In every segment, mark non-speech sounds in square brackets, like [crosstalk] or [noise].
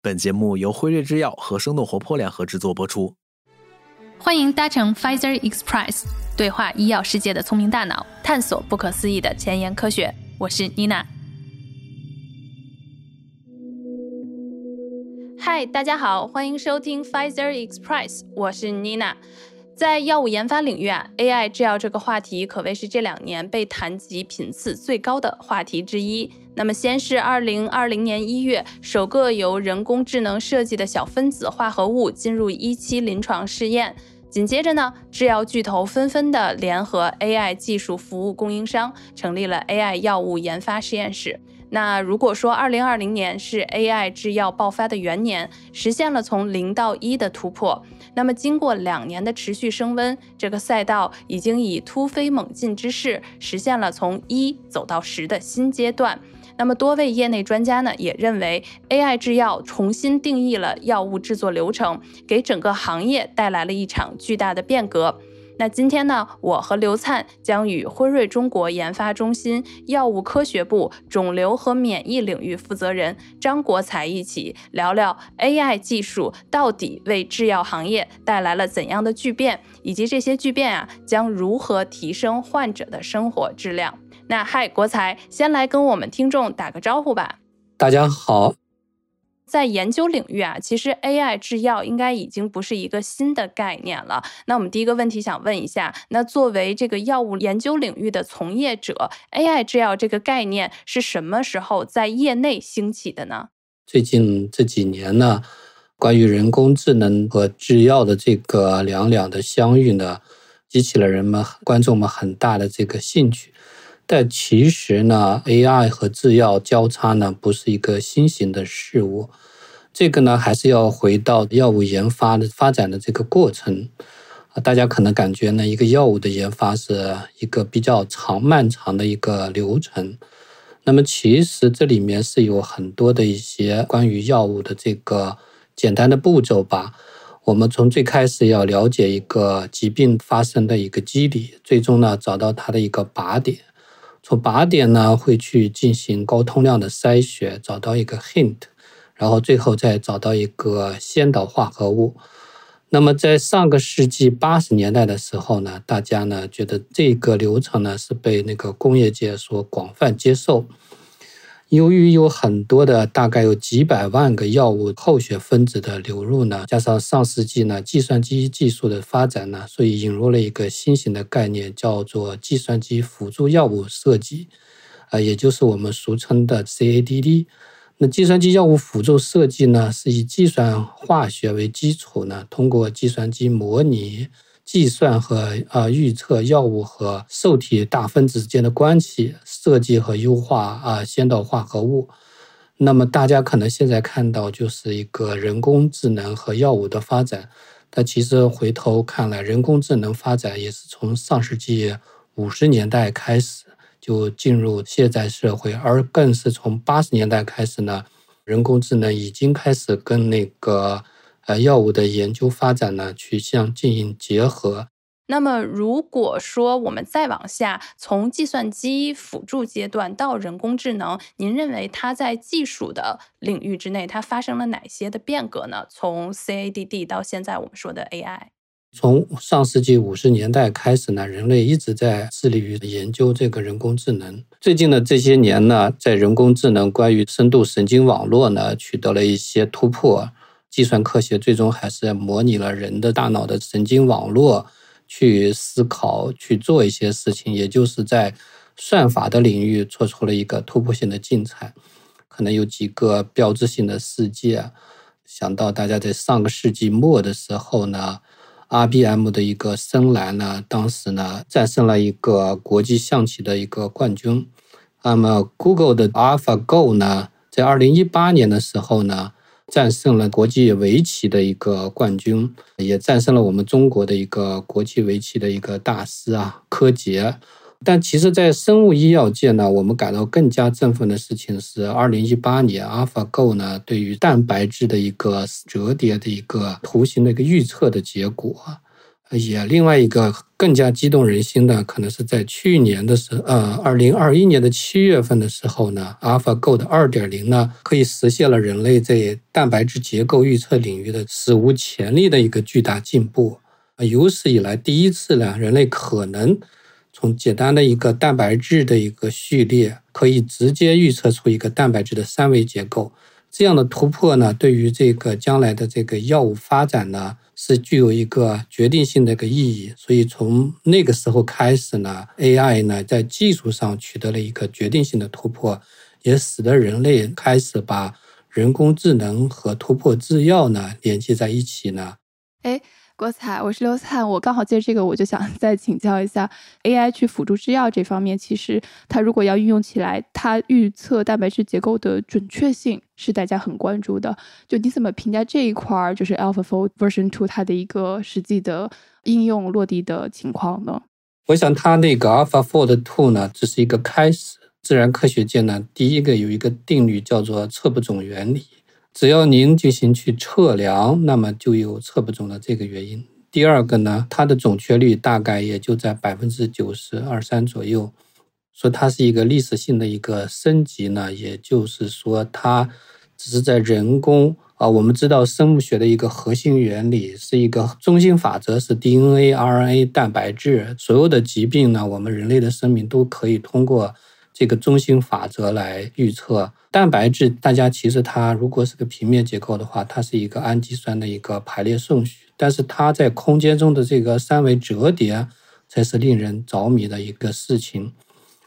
本节目由辉瑞制药和生动活泼联合制作播出。欢迎搭乘 Pfizer Express，对话医药世界的聪明大脑，探索不可思议的前沿科学。我是妮娜。嗨，大家好，欢迎收听 Pfizer Express，我是妮娜。在药物研发领域啊，AI 制药这个话题可谓是这两年被谈及频次最高的话题之一。那么，先是2020年一月，首个由人工智能设计的小分子化合物进入一期临床试验。紧接着呢，制药巨头纷纷的联合 AI 技术服务供应商，成立了 AI 药物研发实验室。那如果说2020年是 AI 制药爆发的元年，实现了从零到一的突破，那么经过两年的持续升温，这个赛道已经以突飞猛进之势，实现了从一走到十的新阶段。那么多位业内专家呢，也认为 AI 制药重新定义了药物制作流程，给整个行业带来了一场巨大的变革。那今天呢，我和刘灿将与辉瑞中国研发中心药物科学部肿瘤和免疫领域负责人张国才一起聊聊 AI 技术到底为制药行业带来了怎样的巨变，以及这些巨变啊将如何提升患者的生活质量。那嗨，国才，先来跟我们听众打个招呼吧。大家好。在研究领域啊，其实 AI 制药应该已经不是一个新的概念了。那我们第一个问题想问一下，那作为这个药物研究领域的从业者，AI 制药这个概念是什么时候在业内兴起的呢？最近这几年呢，关于人工智能和制药的这个两两的相遇呢，激起了人们观众们很大的这个兴趣。但其实呢，AI 和制药交叉呢，不是一个新型的事物。这个呢，还是要回到药物研发的发展的这个过程。啊，大家可能感觉呢，一个药物的研发是一个比较长、漫长的一个流程。那么，其实这里面是有很多的一些关于药物的这个简单的步骤吧。我们从最开始要了解一个疾病发生的一个机理，最终呢，找到它的一个靶点。从靶点呢，会去进行高通量的筛选，找到一个 hint，然后最后再找到一个先导化合物。那么在上个世纪八十年代的时候呢，大家呢觉得这个流程呢是被那个工业界所广泛接受。由于有很多的，大概有几百万个药物候选分子的流入呢，加上上世纪呢计算机技术的发展呢，所以引入了一个新型的概念，叫做计算机辅助药物设计，啊，也就是我们俗称的 CADD。那计算机药物辅助设计呢，是以计算化学为基础呢，通过计算机模拟。计算和啊预测药物和受体大分子之间的关系，设计和优化啊先导化合物。那么大家可能现在看到就是一个人工智能和药物的发展，但其实回头看来，人工智能发展也是从上世纪五十年代开始就进入现在社会，而更是从八十年代开始呢，人工智能已经开始跟那个。呃，药物的研究发展呢，去相进行结合。那么，如果说我们再往下，从计算机辅助阶段到人工智能，您认为它在技术的领域之内，它发生了哪些的变革呢？从 CADD 到现在我们说的 AI，从上世纪五十年代开始呢，人类一直在致力于研究这个人工智能。最近的这些年呢，在人工智能关于深度神经网络呢，取得了一些突破。计算科学最终还是模拟了人的大脑的神经网络去思考、去做一些事情，也就是在算法的领域做出了一个突破性的进展。可能有几个标志性的事件，想到大家在上个世纪末的时候呢，IBM 的一个深蓝呢，当时呢战胜了一个国际象棋的一个冠军。那么 Google 的 AlphaGo 呢，在二零一八年的时候呢。战胜了国际围棋的一个冠军，也战胜了我们中国的一个国际围棋的一个大师啊，柯洁。但其实，在生物医药界呢，我们感到更加振奋的事情是，二零一八年 AlphaGo 呢对于蛋白质的一个折叠的一个图形的一个预测的结果，也另外一个更加激动人心的，可能是在去年的时，呃，二零二一年的七月份的时候呢，AlphaGo 的二点零呢，可以实现了人类在蛋白质结构预测领域的史无前例的一个巨大进步。有史以来第一次呢，人类可能从简单的一个蛋白质的一个序列，可以直接预测出一个蛋白质的三维结构。这样的突破呢，对于这个将来的这个药物发展呢，是具有一个决定性的一个意义。所以从那个时候开始呢，AI 呢在技术上取得了一个决定性的突破，也使得人类开始把人工智能和突破制药呢联系在一起呢。哎。郭采，我是刘灿，我刚好借这个，我就想 [laughs] 再请教一下，AI 去辅助制药这方面，其实它如果要运用起来，它预测蛋白质结构的准确性是大家很关注的。就你怎么评价这一块儿，就是 AlphaFold Version Two 它的一个实际的应用落地的情况呢？我想它那个 AlphaFold Two 呢，只是一个开始。自然科学界呢，第一个有一个定律叫做测不准原理。只要您进行去测量，那么就有测不准的这个原因。第二个呢，它的准确率大概也就在百分之九十二三左右，说它是一个历史性的一个升级呢，也就是说它只是在人工啊，我们知道生物学的一个核心原理是一个中心法则，是 DNA、RNA、蛋白质，所有的疾病呢，我们人类的生命都可以通过。这个中心法则来预测蛋白质，大家其实它如果是个平面结构的话，它是一个氨基酸的一个排列顺序，但是它在空间中的这个三维折叠才是令人着迷的一个事情。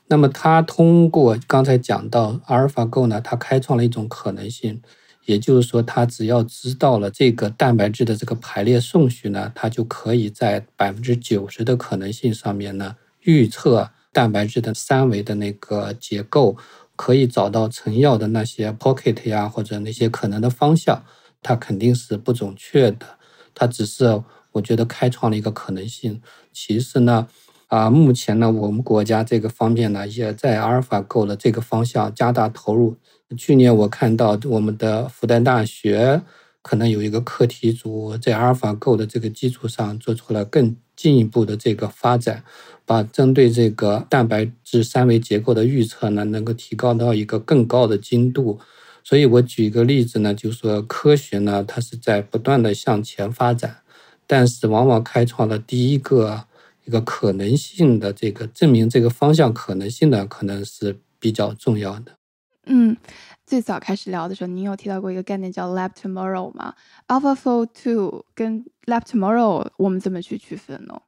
那么它通过刚才讲到阿尔法 Go 呢，它开创了一种可能性，也就是说，它只要知道了这个蛋白质的这个排列顺序呢，它就可以在百分之九十的可能性上面呢预测。蛋白质的三维的那个结构，可以找到成药的那些 pocket 呀，或者那些可能的方向，它肯定是不准确的。它只是我觉得开创了一个可能性。其实呢，啊，目前呢，我们国家这个方面呢，也在阿尔法 Go 的这个方向加大投入。去年我看到我们的复旦大学可能有一个课题组，在阿尔法 Go 的这个基础上做出了更进一步的这个发展。把针对这个蛋白质三维结构的预测呢，能够提高到一个更高的精度。所以我举一个例子呢，就是说科学呢，它是在不断的向前发展，但是往往开创了第一个一个可能性的这个证明这个方向可能性的，可能是比较重要的。嗯，最早开始聊的时候，您有提到过一个概念叫 Lab Tomorrow 吗？AlphaFold Two 跟 Lab Tomorrow 我们怎么去区分呢？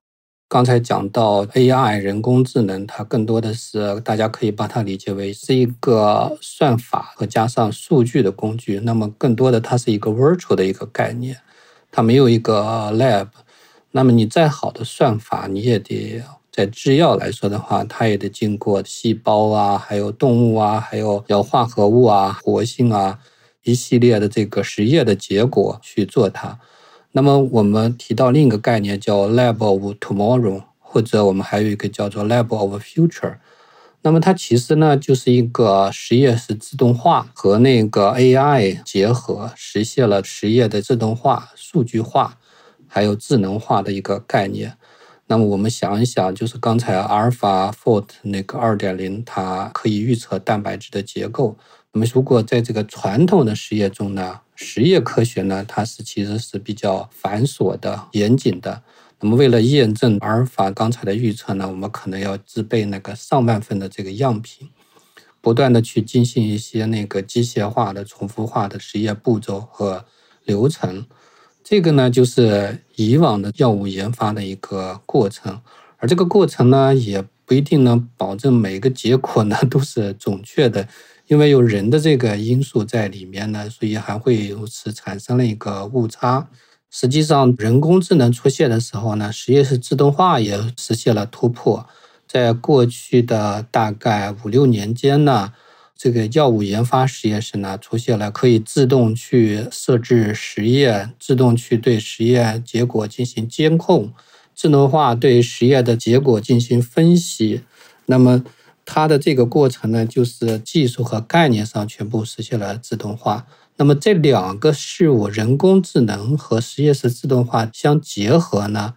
刚才讲到 AI 人工智能，它更多的是大家可以把它理解为是一个算法和加上数据的工具。那么更多的它是一个 virtual 的一个概念，它没有一个 lab。那么你再好的算法，你也得在制药来说的话，它也得经过细胞啊，还有动物啊，还有有化合物啊、活性啊一系列的这个实验的结果去做它。那么我们提到另一个概念叫 Lab of Tomorrow，或者我们还有一个叫做 Lab of Future。那么它其实呢就是一个实验室自动化和那个 AI 结合，实现了实验的自动化、数据化，还有智能化的一个概念。那么我们想一想，就是刚才阿尔法 Fold 那个二点零，它可以预测蛋白质的结构。那么如果在这个传统的实验中呢？实验科学呢，它是其实是比较繁琐的、严谨的。那么，为了验证阿尔法刚才的预测呢，我们可能要自备那个上万份的这个样品，不断的去进行一些那个机械化的、重复化的实验步骤和流程。这个呢，就是以往的药物研发的一个过程。而这个过程呢，也不一定能保证每个结果呢都是准确的。因为有人的这个因素在里面呢，所以还会由此产生了一个误差。实际上，人工智能出现的时候呢，实验室自动化也实现了突破。在过去的大概五六年间呢，这个药物研发实验室呢，出现了可以自动去设置实验、自动去对实验结果进行监控、智能化对实验的结果进行分析。那么，它的这个过程呢，就是技术和概念上全部实现了自动化。那么这两个事物，人工智能和实验室自动化相结合呢，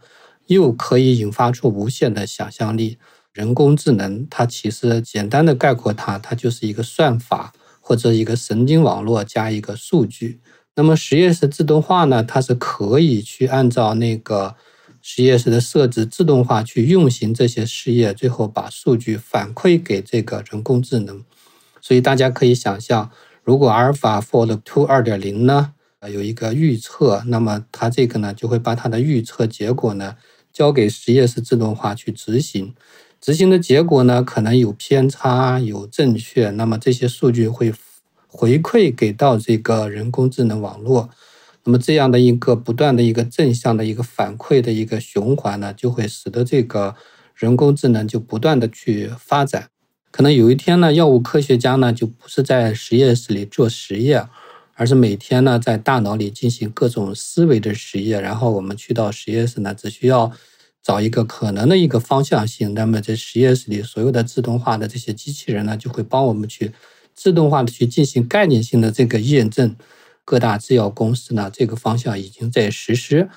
又可以引发出无限的想象力。人工智能它其实简单的概括它，它就是一个算法或者一个神经网络加一个数据。那么实验室自动化呢，它是可以去按照那个实验室的设置，自动化去运行这些试验，最后把数据反馈给这个人工智能。所以大家可以想象，如果阿尔法 Fold Two 二点零呢，有一个预测，那么它这个呢就会把它的预测结果呢交给实验室自动化去执行。执行的结果呢，可能有偏差，有正确，那么这些数据会回馈给到这个人工智能网络，那么这样的一个不断的一个正向的一个反馈的一个循环呢，就会使得这个人工智能就不断的去发展。可能有一天呢，药物科学家呢就不是在实验室里做实验，而是每天呢在大脑里进行各种思维的实验，然后我们去到实验室呢，只需要。找一个可能的一个方向性，那么在实验室里所有的自动化的这些机器人呢，就会帮我们去自动化的去进行概念性的这个验证。各大制药公司呢，这个方向已经在实施。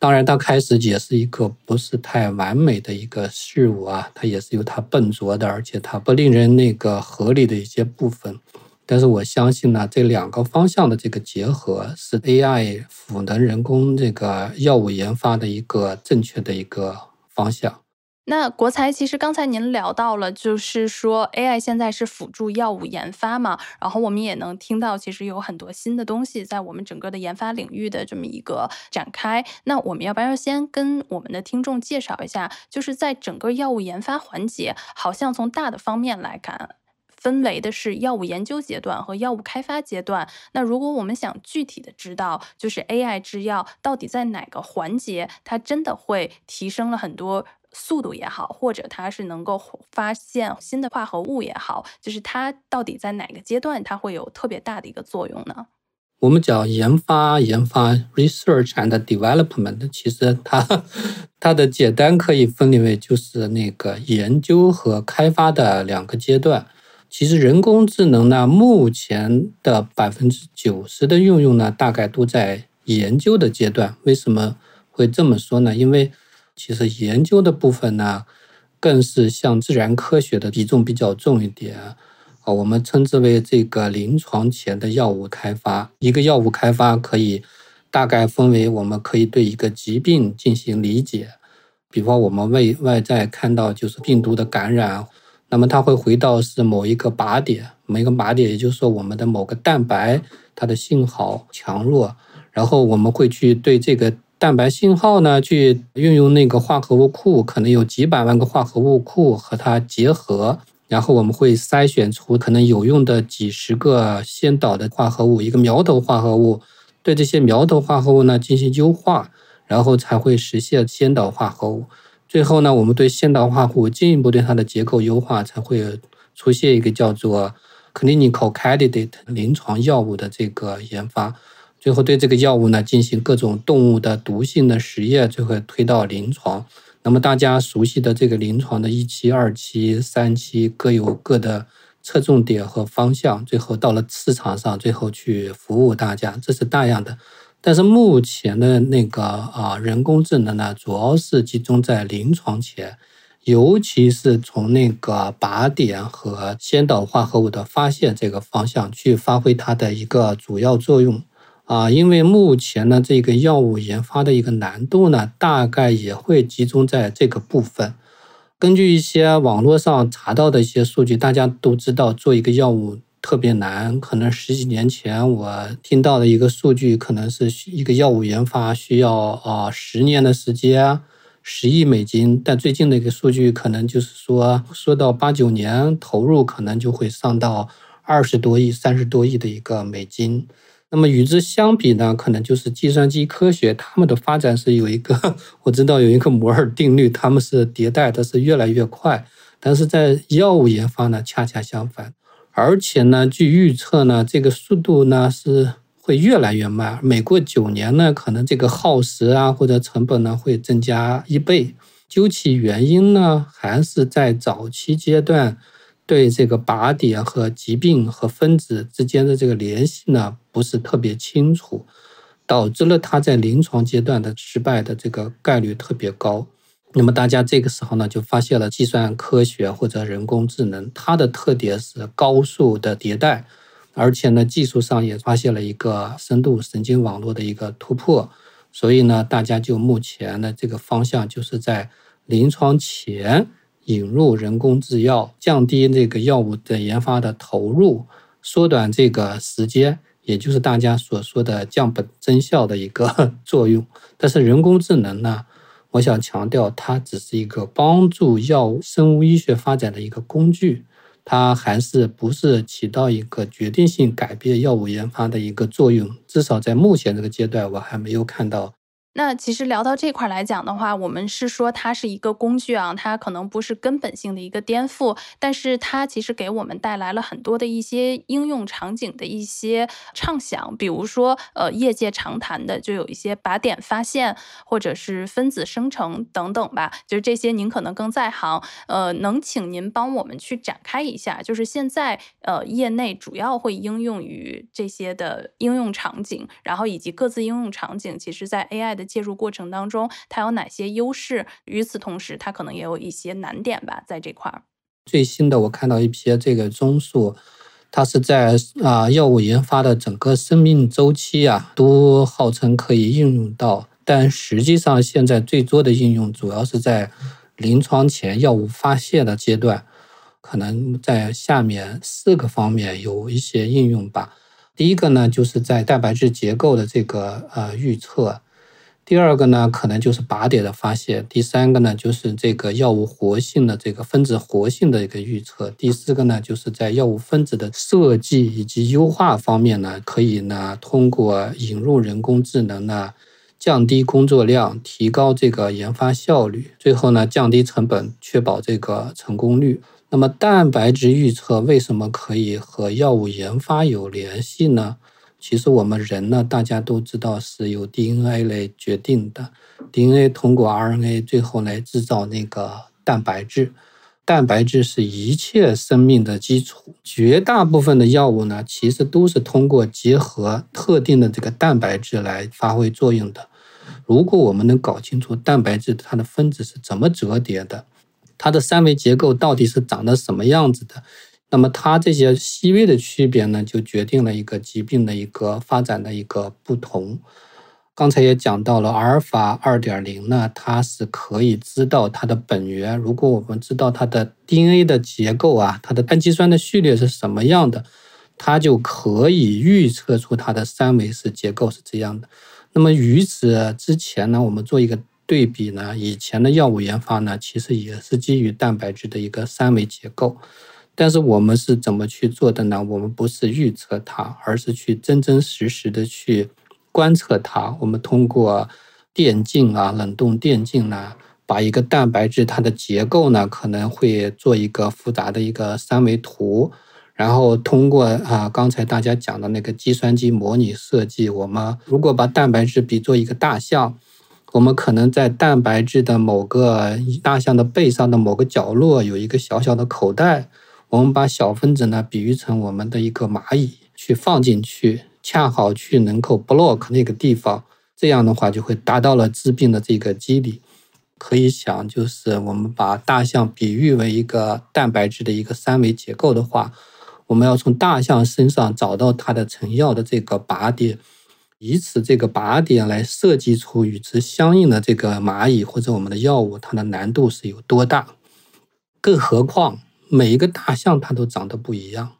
当然，它开始也是一个不是太完美的一个事物啊，它也是有它笨拙的，而且它不令人那个合理的一些部分。但是我相信呢，这两个方向的这个结合是 AI 赋能人工这个药物研发的一个正确的一个方向。那国才其实刚才您聊到了，就是说 AI 现在是辅助药物研发嘛，然后我们也能听到，其实有很多新的东西在我们整个的研发领域的这么一个展开。那我们要不要先跟我们的听众介绍一下，就是在整个药物研发环节，好像从大的方面来看。分为的是药物研究阶段和药物开发阶段。那如果我们想具体的知道，就是 AI 制药到底在哪个环节，它真的会提升了很多速度也好，或者它是能够发现新的化合物也好，就是它到底在哪个阶段，它会有特别大的一个作用呢？我们讲研发，研发 research and development，其实它它的简单可以分为就是那个研究和开发的两个阶段。其实人工智能呢，目前的百分之九十的应用呢，大概都在研究的阶段。为什么会这么说呢？因为其实研究的部分呢，更是像自然科学的比重比较重一点啊。我们称之为这个临床前的药物开发。一个药物开发可以大概分为，我们可以对一个疾病进行理解，比方我们外外在看到就是病毒的感染。那么它会回到是某一个靶点，某一个靶点，也就是说我们的某个蛋白它的信号强弱，然后我们会去对这个蛋白信号呢去运用那个化合物库，可能有几百万个化合物库和它结合，然后我们会筛选出可能有用的几十个先导的化合物，一个苗头化合物，对这些苗头化合物呢进行优化，然后才会实现先导化合物。最后呢，我们对先导化合物进一步对它的结构优化，才会出现一个叫做 clinical candidate 临床药物的这个研发。最后对这个药物呢进行各种动物的毒性的实验，最后推到临床。那么大家熟悉的这个临床的一期、二期、三期各有各的侧重点和方向，最后到了市场上，最后去服务大家，这是大样的。但是目前的那个啊，人工智能呢，主要是集中在临床前，尤其是从那个靶点和先导化合物的发现这个方向去发挥它的一个主要作用啊。因为目前呢，这个药物研发的一个难度呢，大概也会集中在这个部分。根据一些网络上查到的一些数据，大家都知道，做一个药物。特别难，可能十几年前我听到的一个数据，可能是一个药物研发需要啊十年的时间，十亿美金。但最近的一个数据，可能就是说，说到八九年投入，可能就会上到二十多亿、三十多亿的一个美金。那么与之相比呢，可能就是计算机科学，他们的发展是有一个，[laughs] 我知道有一个摩尔定律，他们是迭代的是越来越快。但是在药物研发呢，恰恰相反。而且呢，据预测呢，这个速度呢是会越来越慢。每过九年呢，可能这个耗时啊或者成本呢会增加一倍。究其原因呢，还是在早期阶段对这个靶点和疾病和分子之间的这个联系呢不是特别清楚。导致了它在临床阶段的失败的这个概率特别高。那么大家这个时候呢，就发现了计算科学或者人工智能，它的特点是高速的迭代，而且呢，技术上也发现了一个深度神经网络的一个突破。所以呢，大家就目前的这个方向，就是在临床前引入人工制药，降低这个药物的研发的投入，缩短这个时间，也就是大家所说的降本增效的一个 [laughs] 作用。但是人工智能呢？我想强调，它只是一个帮助药物、生物医学发展的一个工具，它还是不是起到一个决定性改变药物研发的一个作用。至少在目前这个阶段，我还没有看到。那其实聊到这块来讲的话，我们是说它是一个工具啊，它可能不是根本性的一个颠覆，但是它其实给我们带来了很多的一些应用场景的一些畅想，比如说呃，业界常谈的就有一些靶点发现或者是分子生成等等吧，就是这些您可能更在行，呃，能请您帮我们去展开一下，就是现在呃业内主要会应用于这些的应用场景，然后以及各自应用场景，其实在 AI 的。介入过程当中，它有哪些优势？与此同时，它可能也有一些难点吧，在这块儿。最新的，我看到一批这个综述，它是在啊药物研发的整个生命周期啊，都号称可以应用到，但实际上现在最多的应用主要是在临床前药物发现的阶段，可能在下面四个方面有一些应用吧。第一个呢，就是在蛋白质结构的这个呃预测。第二个呢，可能就是靶点的发现；第三个呢，就是这个药物活性的这个分子活性的一个预测；第四个呢，就是在药物分子的设计以及优化方面呢，可以呢通过引入人工智能呢，降低工作量，提高这个研发效率，最后呢降低成本，确保这个成功率。那么蛋白质预测为什么可以和药物研发有联系呢？其实我们人呢，大家都知道是由 DNA 来决定的，DNA 通过 RNA 最后来制造那个蛋白质，蛋白质是一切生命的基础。绝大部分的药物呢，其实都是通过结合特定的这个蛋白质来发挥作用的。如果我们能搞清楚蛋白质它的分子是怎么折叠的，它的三维结构到底是长得什么样子的。那么它这些细微的区别呢，就决定了一个疾病的一个发展的一个不同。刚才也讲到了阿尔法二点零呢，它是可以知道它的本源。如果我们知道它的 DNA 的结构啊，它的氨基酸的序列是什么样的，它就可以预测出它的三维式结构是这样的。那么与此之前呢，我们做一个对比呢，以前的药物研发呢，其实也是基于蛋白质的一个三维结构。但是我们是怎么去做的呢？我们不是预测它，而是去真真实实的去观测它。我们通过电镜啊、冷冻电镜呢，把一个蛋白质它的结构呢，可能会做一个复杂的一个三维图，然后通过啊刚才大家讲的那个计算机模拟设计，我们如果把蛋白质比作一个大象，我们可能在蛋白质的某个大象的背上的某个角落有一个小小的口袋。我们把小分子呢比喻成我们的一个蚂蚁，去放进去，恰好去能够 block 那个地方，这样的话就会达到了治病的这个机理。可以想，就是我们把大象比喻为一个蛋白质的一个三维结构的话，我们要从大象身上找到它的成药的这个靶点，以此这个靶点来设计出与之相应的这个蚂蚁或者我们的药物，它的难度是有多大？更何况。每一个大象它都长得不一样。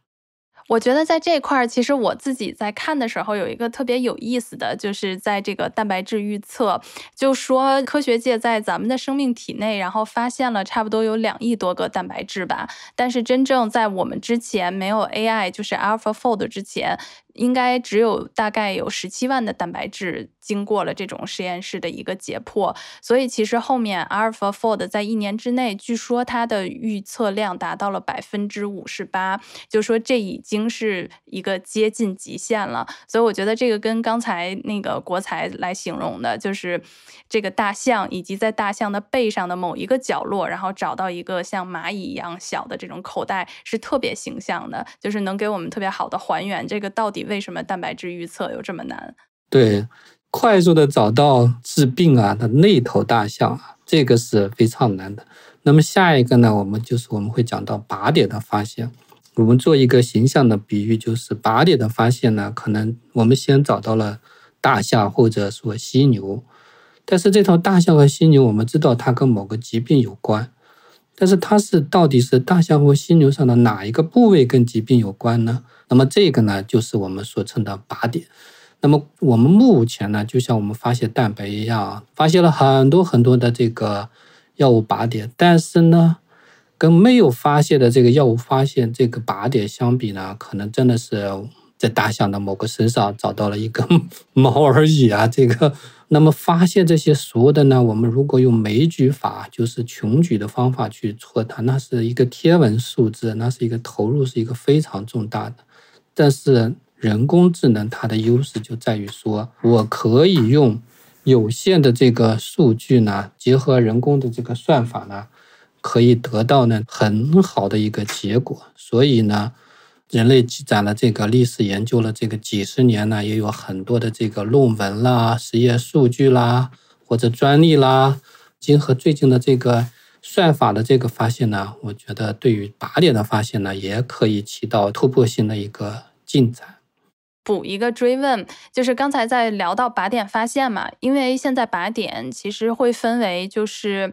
我觉得在这块儿，其实我自己在看的时候，有一个特别有意思的就是在这个蛋白质预测，就说科学界在咱们的生命体内，然后发现了差不多有两亿多个蛋白质吧。但是真正在我们之前没有 AI，就是 AlphaFold 之前。应该只有大概有十七万的蛋白质经过了这种实验室的一个解剖，所以其实后面 AlphaFold 在一年之内，据说它的预测量达到了百分之五十八，就说这已经是一个接近极限了。所以我觉得这个跟刚才那个国才来形容的，就是这个大象以及在大象的背上的某一个角落，然后找到一个像蚂蚁一样小的这种口袋，是特别形象的，就是能给我们特别好的还原这个到底。为什么蛋白质预测有这么难？对，快速的找到治病啊的那头大象啊，这个是非常难的。那么下一个呢，我们就是我们会讲到靶点的发现。我们做一个形象的比喻，就是靶点的发现呢，可能我们先找到了大象或者说犀牛，但是这头大象和犀牛，我们知道它跟某个疾病有关，但是它是到底是大象或犀牛上的哪一个部位跟疾病有关呢？那么这个呢，就是我们所称的靶点。那么我们目前呢，就像我们发现蛋白一样，发现了很多很多的这个药物靶点，但是呢。跟没有发现的这个药物发现这个靶点相比呢，可能真的是在大象的某个身上找到了一根毛而已啊。这个，那么发现这些所有的呢，我们如果用枚举法，就是穷举的方法去测它，那是一个天文数字，那是一个投入是一个非常重大的。但是人工智能它的优势就在于说，我可以用有限的这个数据呢，结合人工的这个算法呢。可以得到呢很好的一个结果，所以呢，人类积攒了这个历史研究了这个几十年呢，也有很多的这个论文啦、实验数据啦或者专利啦，结合最近的这个算法的这个发现呢，我觉得对于靶点的发现呢，也可以起到突破性的一个进展。补一个追问，就是刚才在聊到靶点发现嘛，因为现在靶点其实会分为就是。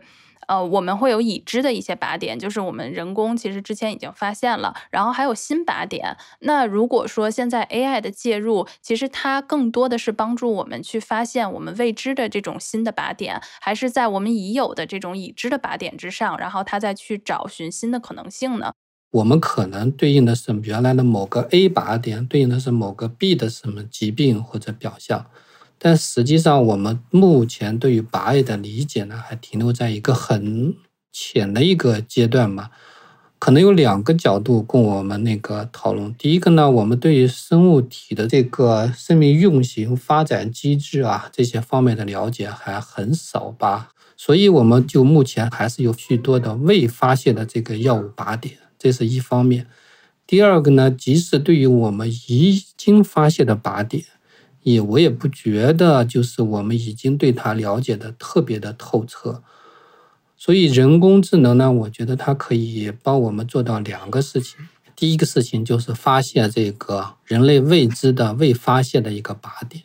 呃，我们会有已知的一些靶点，就是我们人工其实之前已经发现了，然后还有新靶点。那如果说现在 AI 的介入，其实它更多的是帮助我们去发现我们未知的这种新的靶点，还是在我们已有的这种已知的靶点之上，然后它再去找寻新的可能性呢？我们可能对应的是原来的某个 A 靶点，对应的是某个 B 的什么疾病或者表象。但实际上，我们目前对于靶癌的理解呢，还停留在一个很浅的一个阶段嘛。可能有两个角度供我们那个讨论。第一个呢，我们对于生物体的这个生命运行、发展机制啊这些方面的了解还很少吧。所以，我们就目前还是有许多的未发现的这个药物靶点，这是一方面。第二个呢，即使对于我们已经发现的靶点，也我也不觉得，就是我们已经对它了解的特别的透彻，所以人工智能呢，我觉得它可以帮我们做到两个事情。第一个事情就是发现这个人类未知的、未发现的一个靶点；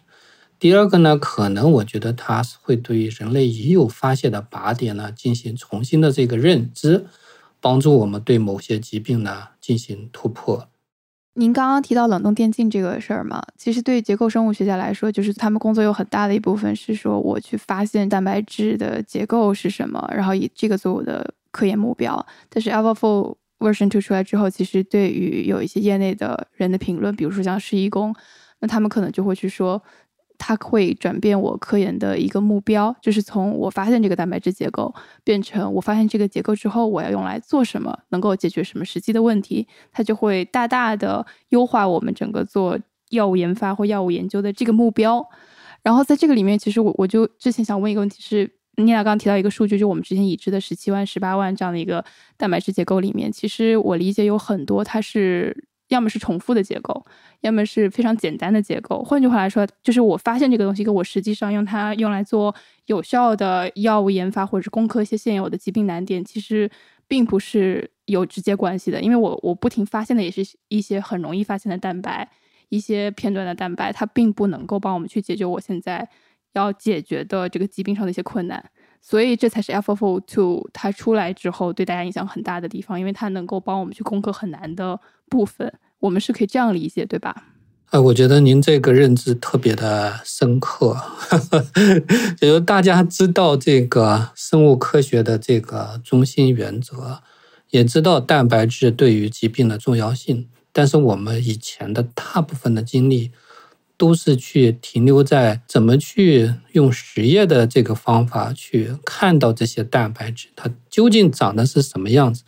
第二个呢，可能我觉得它是会对人类已有发现的靶点呢进行重新的这个认知，帮助我们对某些疾病呢进行突破。您刚刚提到冷冻电镜这个事儿嘛，其实对结构生物学家来说，就是他们工作有很大的一部分是说，我去发现蛋白质的结构是什么，然后以这个做我的科研目标。但是 AlphaFold Version Two 出来之后，其实对于有一些业内的人的评论，比如说像施一工，那他们可能就会去说。它会转变我科研的一个目标，就是从我发现这个蛋白质结构，变成我发现这个结构之后，我要用来做什么，能够解决什么实际的问题，它就会大大的优化我们整个做药物研发或药物研究的这个目标。然后在这个里面，其实我我就之前想问一个问题是，妮娜刚刚提到一个数据，就我们之前已知的十七万、十八万这样的一个蛋白质结构里面，其实我理解有很多它是。要么是重复的结构，要么是非常简单的结构。换句话来说，就是我发现这个东西跟我实际上用它用来做有效的药物研发，或者是攻克一些现有的疾病难点，其实并不是有直接关系的。因为我我不停发现的也是一些很容易发现的蛋白，一些片段的蛋白，它并不能够帮我们去解决我现在要解决的这个疾病上的一些困难。所以这才是 AlphaFold Two 它出来之后对大家影响很大的地方，因为它能够帮我们去攻克很难的部分。我们是可以这样理解，对吧？呃，我觉得您这个认知特别的深刻，[laughs] 就是大家知道这个生物科学的这个中心原则，也知道蛋白质对于疾病的重要性，但是我们以前的大部分的精力。都是去停留在怎么去用实验的这个方法去看到这些蛋白质，它究竟长得是什么样子。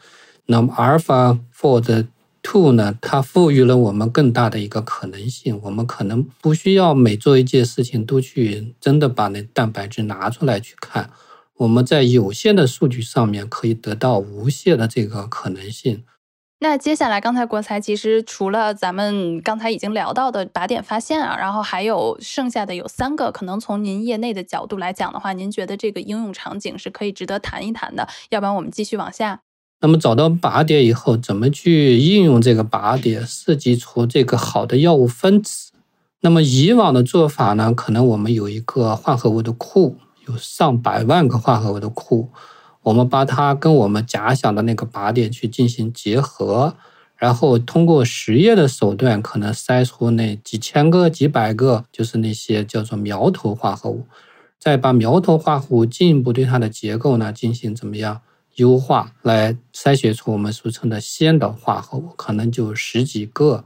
那么阿尔法 Fold Two 呢？它赋予了我们更大的一个可能性。我们可能不需要每做一件事情都去真的把那蛋白质拿出来去看。我们在有限的数据上面可以得到无限的这个可能性。那接下来，刚才国才其实除了咱们刚才已经聊到的靶点发现啊，然后还有剩下的有三个，可能从您业内的角度来讲的话，您觉得这个应用场景是可以值得谈一谈的。要不然我们继续往下。那么找到靶点以后，怎么去应用这个靶点，设计出这个好的药物分子？那么以往的做法呢，可能我们有一个化合物的库，有上百万个化合物的库。我们把它跟我们假想的那个靶点去进行结合，然后通过实验的手段，可能筛出那几千个、几百个，就是那些叫做苗头化合物，再把苗头化合物进一步对它的结构呢进行怎么样优化，来筛选出我们俗称的先导化合物，可能就十几个。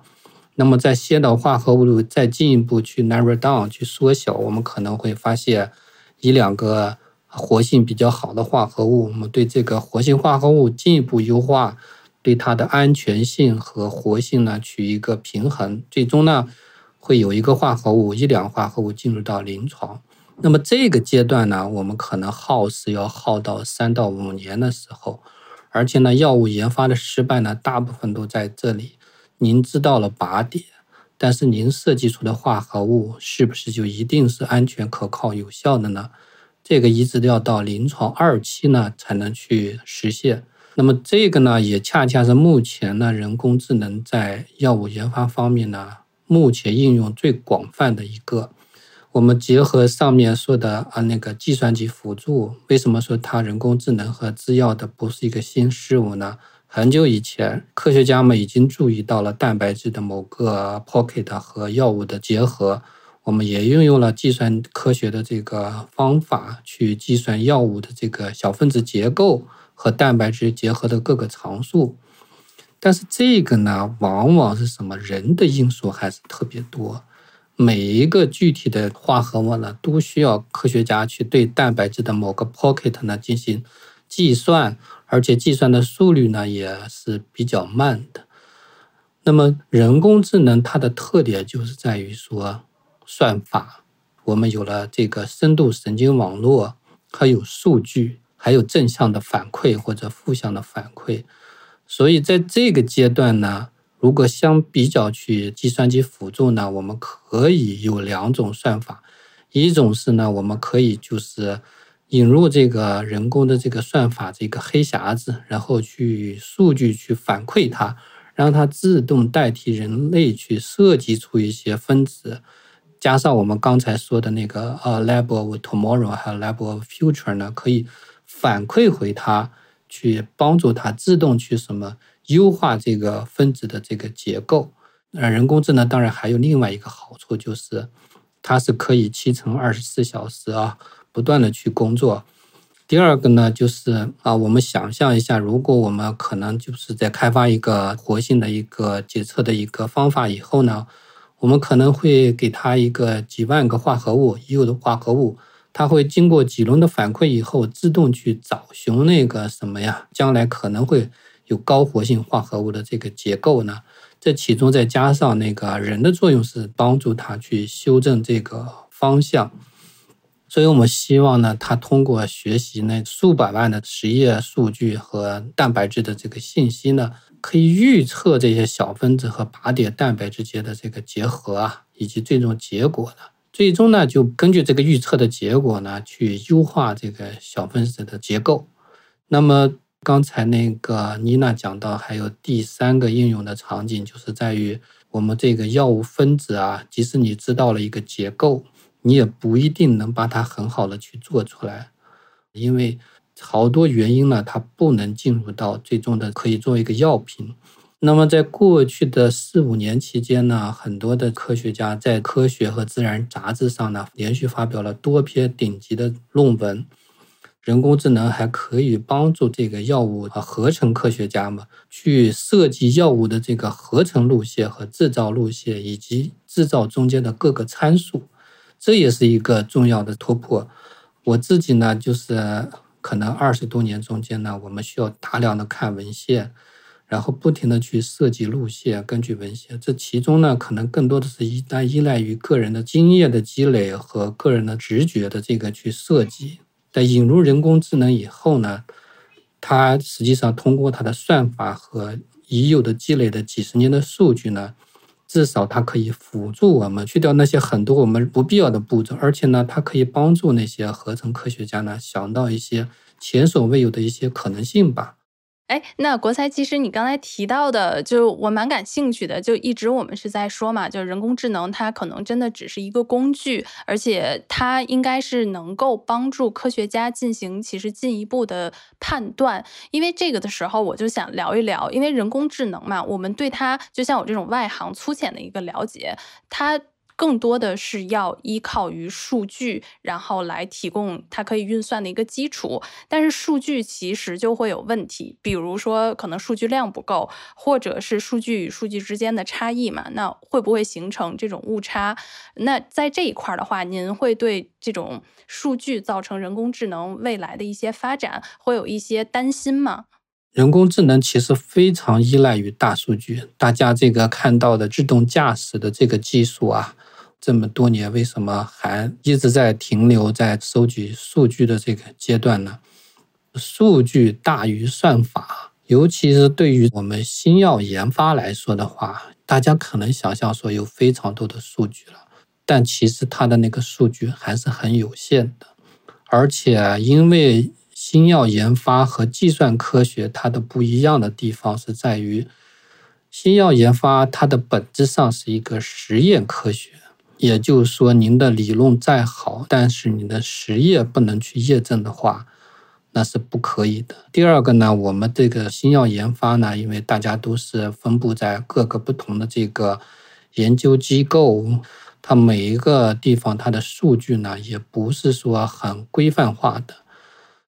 那么在先导化合物再进一步去 narrow down 去缩小，我们可能会发现一两个。活性比较好的化合物，我们对这个活性化合物进一步优化，对它的安全性和活性呢取一个平衡，最终呢会有一个化合物一两化合物进入到临床。那么这个阶段呢，我们可能耗时要耗到三到五年的时候，而且呢，药物研发的失败呢，大部分都在这里。您知道了靶点，但是您设计出的化合物是不是就一定是安全、可靠、有效的呢？这个一直都要到临床二期呢才能去实现。那么这个呢，也恰恰是目前呢人工智能在药物研发方面呢，目前应用最广泛的一个。我们结合上面说的啊那个计算机辅助，为什么说它人工智能和制药的不是一个新事物呢？很久以前，科学家们已经注意到了蛋白质的某个 pocket 和药物的结合。我们也运用了计算科学的这个方法去计算药物的这个小分子结构和蛋白质结合的各个常数，但是这个呢，往往是什么人的因素还是特别多，每一个具体的化合物呢，都需要科学家去对蛋白质的某个 pocket 呢进行计算，而且计算的速率呢也是比较慢的。那么人工智能它的特点就是在于说。算法，我们有了这个深度神经网络，还有数据，还有正向的反馈或者负向的反馈。所以在这个阶段呢，如果相比较去计算机辅助呢，我们可以有两种算法，一种是呢，我们可以就是引入这个人工的这个算法这个黑匣子，然后去数据去反馈它，让它自动代替人类去设计出一些分子。加上我们刚才说的那个呃，lab of tomorrow 还有 lab of future 呢，可以反馈回它，去帮助它自动去什么优化这个分子的这个结构。呃，人工智能当然还有另外一个好处，就是它是可以七乘二十四小时啊，不断的去工作。第二个呢，就是啊，我们想象一下，如果我们可能就是在开发一个活性的一个检测的一个方法以后呢。我们可能会给它一个几万个化合物，已有的化合物，它会经过几轮的反馈以后，自动去找寻那个什么呀？将来可能会有高活性化合物的这个结构呢？这其中再加上那个人的作用是帮助它去修正这个方向，所以我们希望呢，它通过学习那数百万的实验数据和蛋白质的这个信息呢。可以预测这些小分子和靶点蛋白之间的这个结合啊，以及最终结果呢？最终呢，就根据这个预测的结果呢，去优化这个小分子的结构。那么刚才那个妮娜讲到，还有第三个应用的场景，就是在于我们这个药物分子啊，即使你知道了一个结构，你也不一定能把它很好的去做出来，因为。好多原因呢，它不能进入到最终的可以作为一个药品。那么在过去的四五年期间呢，很多的科学家在科学和自然杂志上呢，连续发表了多篇顶级的论文。人工智能还可以帮助这个药物啊合成科学家们去设计药物的这个合成路线和制造路线，以及制造中间的各个参数。这也是一个重要的突破。我自己呢，就是。可能二十多年中间呢，我们需要大量的看文献，然后不停的去设计路线，根据文献。这其中呢，可能更多的是依赖依赖于个人的经验的积累和个人的直觉的这个去设计。在引入人工智能以后呢，它实际上通过它的算法和已有的积累的几十年的数据呢，至少它可以辅助我们去掉那些很多我们不必要的步骤，而且呢，它可以帮助那些合成科学家呢想到一些前所未有的一些可能性吧。哎，那国才，其实你刚才提到的，就我蛮感兴趣的，就一直我们是在说嘛，就是人工智能它可能真的只是一个工具，而且它应该是能够帮助科学家进行其实进一步的判断。因为这个的时候，我就想聊一聊，因为人工智能嘛，我们对它就像我这种外行粗浅的一个了解，它。更多的是要依靠于数据，然后来提供它可以运算的一个基础。但是数据其实就会有问题，比如说可能数据量不够，或者是数据与数据之间的差异嘛，那会不会形成这种误差？那在这一块的话，您会对这种数据造成人工智能未来的一些发展会有一些担心吗？人工智能其实非常依赖于大数据，大家这个看到的自动驾驶的这个技术啊。这么多年，为什么还一直在停留在收集数据的这个阶段呢？数据大于算法，尤其是对于我们新药研发来说的话，大家可能想象说有非常多的数据了，但其实它的那个数据还是很有限的。而且，因为新药研发和计算科学它的不一样的地方是在于，新药研发它的本质上是一个实验科学。也就是说，您的理论再好，但是你的实验不能去验证的话，那是不可以的。第二个呢，我们这个新药研发呢，因为大家都是分布在各个不同的这个研究机构，它每一个地方它的数据呢，也不是说很规范化的。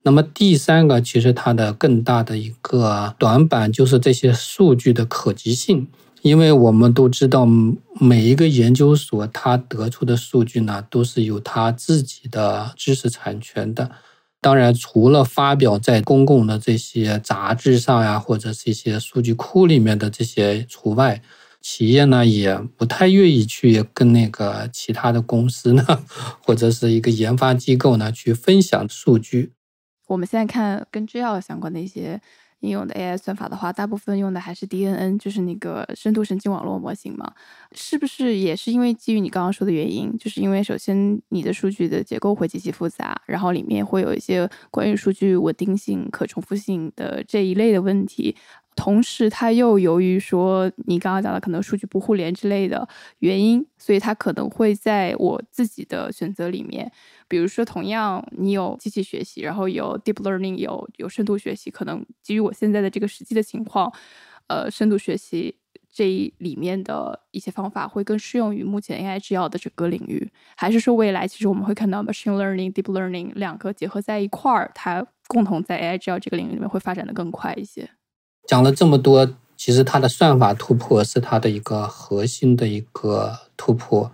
那么第三个，其实它的更大的一个短板就是这些数据的可及性。因为我们都知道，每一个研究所它得出的数据呢，都是有它自己的知识产权的。当然，除了发表在公共的这些杂志上呀，或者是一些数据库里面的这些除外，企业呢也不太愿意去跟那个其他的公司呢，或者是一个研发机构呢去分享数据。我们现在看跟制药相关的一些。应用的 AI 算法的话，大部分用的还是 DNN，就是那个深度神经网络模型嘛？是不是也是因为基于你刚刚说的原因？就是因为首先你的数据的结构会极其复杂，然后里面会有一些关于数据稳定性、可重复性的这一类的问题。同时，它又由于说你刚刚讲的可能数据不互联之类的原因，所以它可能会在我自己的选择里面，比如说同样你有机器学习，然后有 deep learning，有有深度学习，可能基于我现在的这个实际的情况，呃，深度学习这一里面的一些方法会更适用于目前 AI 制药的整个领域，还是说未来其实我们会看到 machine learning、deep learning 两个结合在一块儿，它共同在 AI 制药这个领域里面会发展的更快一些？讲了这么多，其实它的算法突破是它的一个核心的一个突破，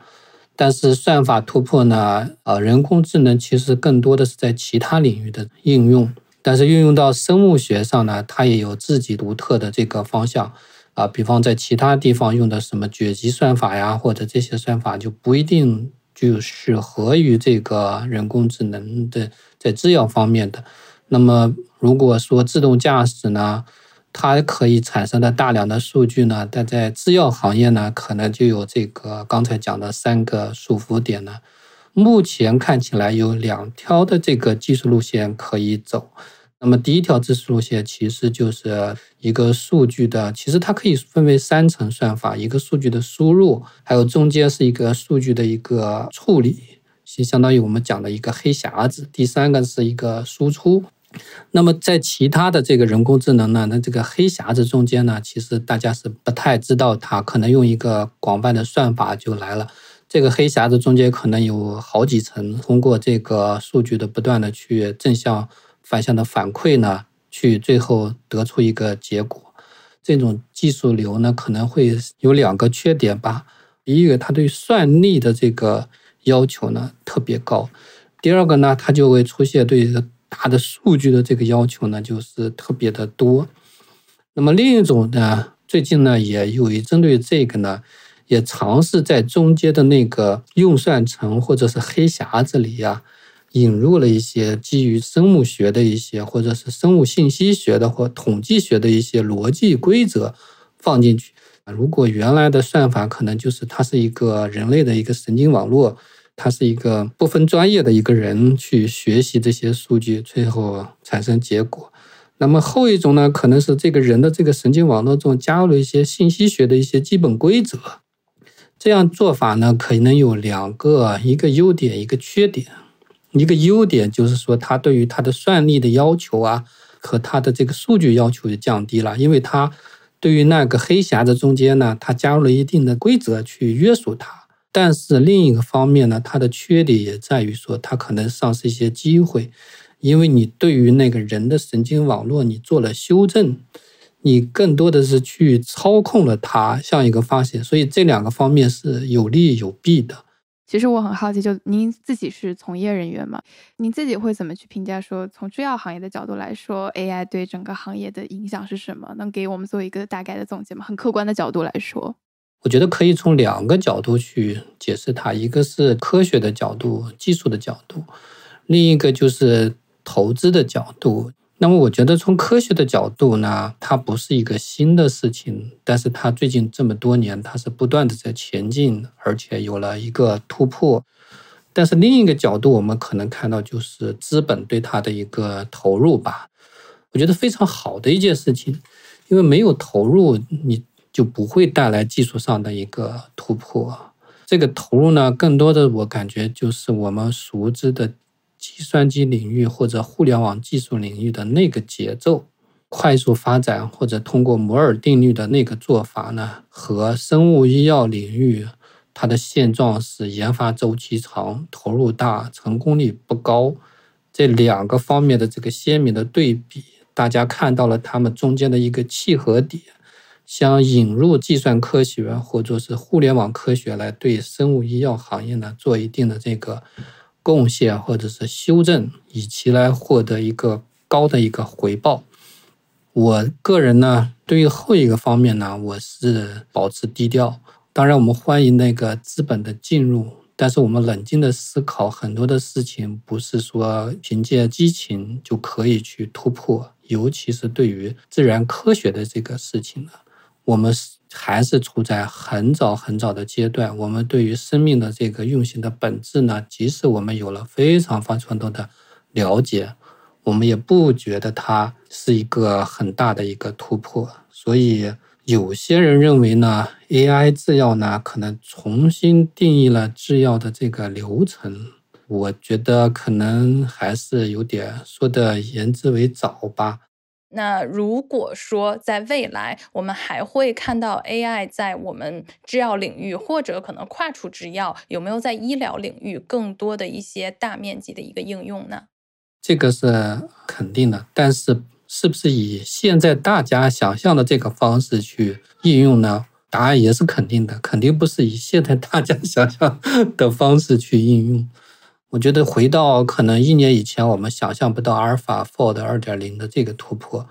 但是算法突破呢，呃，人工智能其实更多的是在其他领域的应用，但是运用到生物学上呢，它也有自己独特的这个方向，啊，比方在其他地方用的什么卷积算法呀，或者这些算法就不一定就适合于这个人工智能的在制药方面的。那么如果说自动驾驶呢？它可以产生的大量的数据呢，但在制药行业呢，可能就有这个刚才讲的三个束缚点呢。目前看起来有两条的这个技术路线可以走。那么第一条技术路线其实就是一个数据的，其实它可以分为三层算法：一个数据的输入，还有中间是一个数据的一个处理，是相当于我们讲的一个黑匣子；第三个是一个输出。那么在其他的这个人工智能呢，那这个黑匣子中间呢，其实大家是不太知道它，可能用一个广泛的算法就来了。这个黑匣子中间可能有好几层，通过这个数据的不断的去正向、反向的反馈呢，去最后得出一个结果。这种技术流呢，可能会有两个缺点吧。第一个，它对算力的这个要求呢特别高；第二个呢，它就会出现对。大的数据的这个要求呢，就是特别的多。那么另一种呢，最近呢也有一针对这个呢，也尝试在中间的那个运算层或者是黑匣子里呀，引入了一些基于生物学的一些或者是生物信息学的或统计学的一些逻辑规则放进去。如果原来的算法可能就是它是一个人类的一个神经网络，它是一个不分专业的一个人去学习这些数据，最后产生结果。那么后一种呢，可能是这个人的这个神经网络中加入了一些信息学的一些基本规则。这样做法呢，可能有两个，一个优点，一个缺点。一个优点就是说，它对于它的算力的要求啊，和它的这个数据要求就降低了，因为它对于那个黑匣子中间呢，它加入了一定的规则去约束它。但是另一个方面呢，它的缺点也在于说，它可能丧失一些机会。因为你对于那个人的神经网络，你做了修正，你更多的是去操控了它，像一个发现，所以这两个方面是有利有弊的。其实我很好奇，就您自己是从业人员嘛，您自己会怎么去评价？说从制药行业的角度来说，AI 对整个行业的影响是什么？能给我们做一个大概的总结吗？很客观的角度来说，我觉得可以从两个角度去解释它，一个是科学的角度、技术的角度，另一个就是。投资的角度，那么我觉得从科学的角度呢，它不是一个新的事情，但是它最近这么多年，它是不断的在前进，而且有了一个突破。但是另一个角度，我们可能看到就是资本对它的一个投入吧。我觉得非常好的一件事情，因为没有投入，你就不会带来技术上的一个突破。这个投入呢，更多的我感觉就是我们熟知的。计算机领域或者互联网技术领域的那个节奏快速发展，或者通过摩尔定律的那个做法呢，和生物医药领域它的现状是研发周期长、投入大、成功率不高这两个方面的这个鲜明的对比，大家看到了他们中间的一个契合点，想引入计算科学或者是互联网科学来对生物医药行业呢做一定的这个。贡献或者是修正，以其来获得一个高的一个回报。我个人呢，对于后一个方面呢，我是保持低调。当然，我们欢迎那个资本的进入，但是我们冷静的思考很多的事情，不是说凭借激情就可以去突破。尤其是对于自然科学的这个事情呢，我们是。还是处在很早很早的阶段。我们对于生命的这个运行的本质呢，即使我们有了非常非常多的了解，我们也不觉得它是一个很大的一个突破。所以，有些人认为呢，AI 制药呢可能重新定义了制药的这个流程。我觉得可能还是有点说的言之为早吧。那如果说在未来，我们还会看到 AI 在我们制药领域，或者可能跨出制药，有没有在医疗领域更多的一些大面积的一个应用呢？这个是肯定的，但是是不是以现在大家想象的这个方式去应用呢？答案也是肯定的，肯定不是以现在大家想象的方式去应用。我觉得回到可能一年以前，我们想象不到阿尔法 Fold 二点零的这个突破。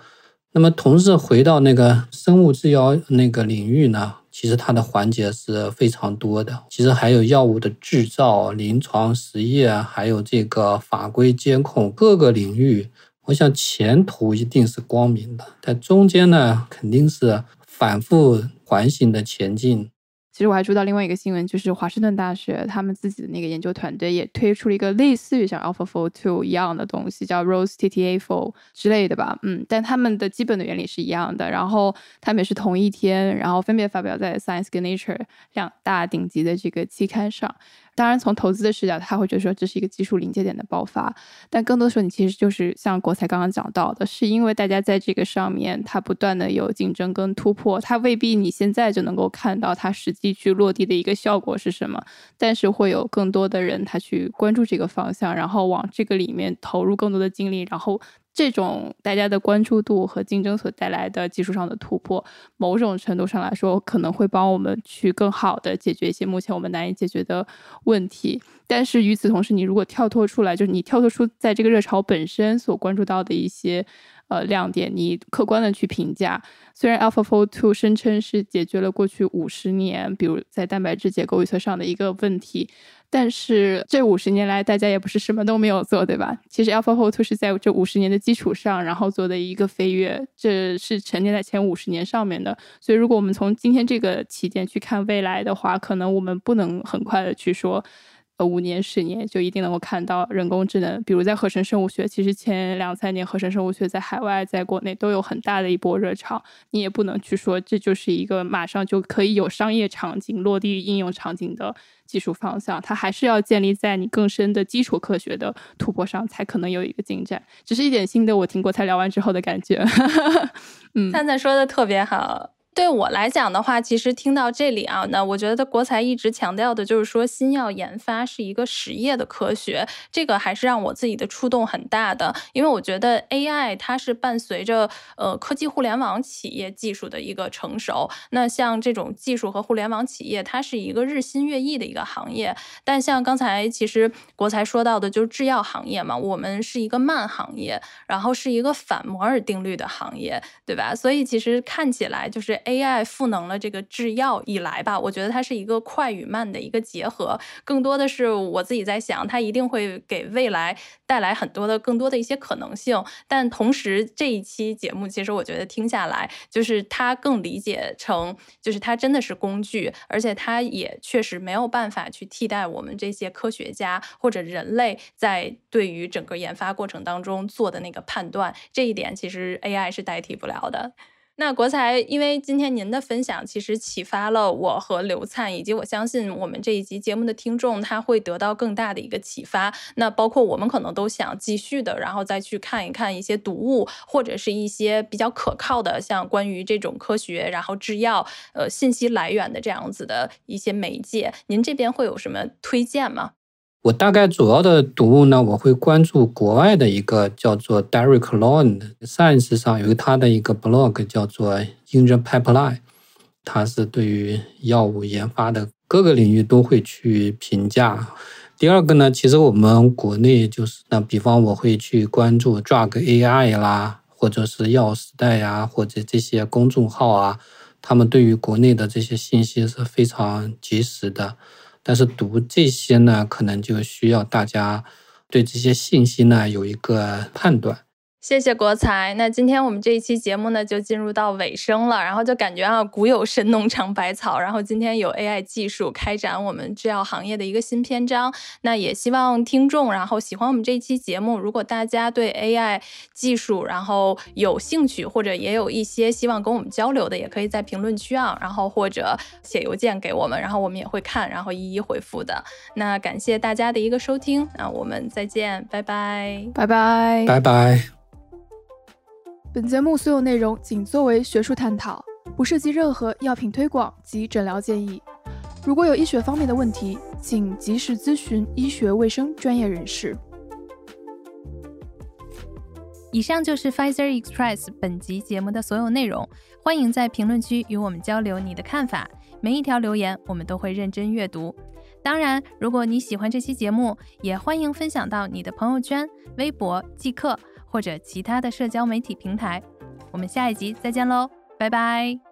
那么同时回到那个生物制药那个领域呢，其实它的环节是非常多的。其实还有药物的制造、临床实验，还有这个法规监控各个领域。我想前途一定是光明的，但中间呢，肯定是反复环形的前进。其实我还注意到另外一个新闻，就是华盛顿大学他们自己的那个研究团队也推出了一个类似于像 AlphaFold Two 一样的东西，叫 rose tta for 之类的吧。嗯，但他们的基本的原理是一样的，然后他们也是同一天，然后分别发表在 Science 跟 Nature 两大顶级的这个期刊上。当然，从投资的视角，他会觉得说这是一个技术临界点的爆发，但更多时候，你其实就是像国才刚刚讲到的，是因为大家在这个上面，它不断的有竞争跟突破，它未必你现在就能够看到它实际去落地的一个效果是什么，但是会有更多的人他去关注这个方向，然后往这个里面投入更多的精力，然后。这种大家的关注度和竞争所带来的技术上的突破，某种程度上来说，可能会帮我们去更好的解决一些目前我们难以解决的问题。但是与此同时，你如果跳脱出来，就是你跳脱出在这个热潮本身所关注到的一些呃亮点，你客观的去评价。虽然 AlphaFold Two 声称是解决了过去五十年，比如在蛋白质结构预测上的一个问题。但是这五十年来，大家也不是什么都没有做，对吧？其实 AlphaFold Two 是在这五十年的基础上，然后做的一个飞跃，这是沉淀在前五十年上面的。所以，如果我们从今天这个起点去看未来的话，可能我们不能很快的去说。呃，五年、十年就一定能够看到人工智能。比如在合成生物学，其实前两三年合成生物学在海外、在国内都有很大的一波热潮。你也不能去说这就是一个马上就可以有商业场景、落地应用场景的技术方向，它还是要建立在你更深的基础科学的突破上，才可能有一个进展。只是一点新的，我听过才聊完之后的感觉。[laughs] 嗯，灿灿说的特别好。对我来讲的话，其实听到这里啊，那我觉得国财一直强调的就是说，新药研发是一个实业的科学，这个还是让我自己的触动很大的。因为我觉得 AI 它是伴随着呃科技互联网企业技术的一个成熟。那像这种技术和互联网企业，它是一个日新月异的一个行业。但像刚才其实国才说到的，就是制药行业嘛，我们是一个慢行业，然后是一个反摩尔定律的行业，对吧？所以其实看起来就是。AI 赋能了这个制药以来吧，我觉得它是一个快与慢的一个结合，更多的是我自己在想，它一定会给未来带来很多的更多的一些可能性。但同时，这一期节目其实我觉得听下来，就是它更理解成，就是它真的是工具，而且它也确实没有办法去替代我们这些科学家或者人类在对于整个研发过程当中做的那个判断。这一点其实 AI 是代替不了的。那国才，因为今天您的分享其实启发了我和刘灿，以及我相信我们这一集节目的听众，他会得到更大的一个启发。那包括我们可能都想继续的，然后再去看一看一些读物，或者是一些比较可靠的，像关于这种科学，然后制药，呃，信息来源的这样子的一些媒介。您这边会有什么推荐吗？我大概主要的读物呢，我会关注国外的一个叫做 Derek Lone Science 上有他的一个 blog 叫做 In the Pipeline，他是对于药物研发的各个领域都会去评价。第二个呢，其实我们国内就是那，比方我会去关注 Drug AI 啦，或者是药时代呀，或者这些公众号啊，他们对于国内的这些信息是非常及时的。但是读这些呢，可能就需要大家对这些信息呢有一个判断。谢谢国才。那今天我们这一期节目呢，就进入到尾声了。然后就感觉啊，古有神农尝百草。然后今天有 AI 技术开展我们制药行业的一个新篇章。那也希望听众，然后喜欢我们这一期节目。如果大家对 AI 技术然后有兴趣，或者也有一些希望跟我们交流的，也可以在评论区啊，然后或者写邮件给我们，然后我们也会看，然后一一回复的。那感谢大家的一个收听，那我们再见，拜拜，拜拜，拜拜。本节目所有内容仅作为学术探讨，不涉及任何药品推广及诊疗建议。如果有医学方面的问题，请及时咨询医学卫生专业人士。以上就是 Pfizer Express 本集节目的所有内容，欢迎在评论区与我们交流你的看法，每一条留言我们都会认真阅读。当然，如果你喜欢这期节目，也欢迎分享到你的朋友圈、微博、即刻。或者其他的社交媒体平台，我们下一集再见喽，拜拜。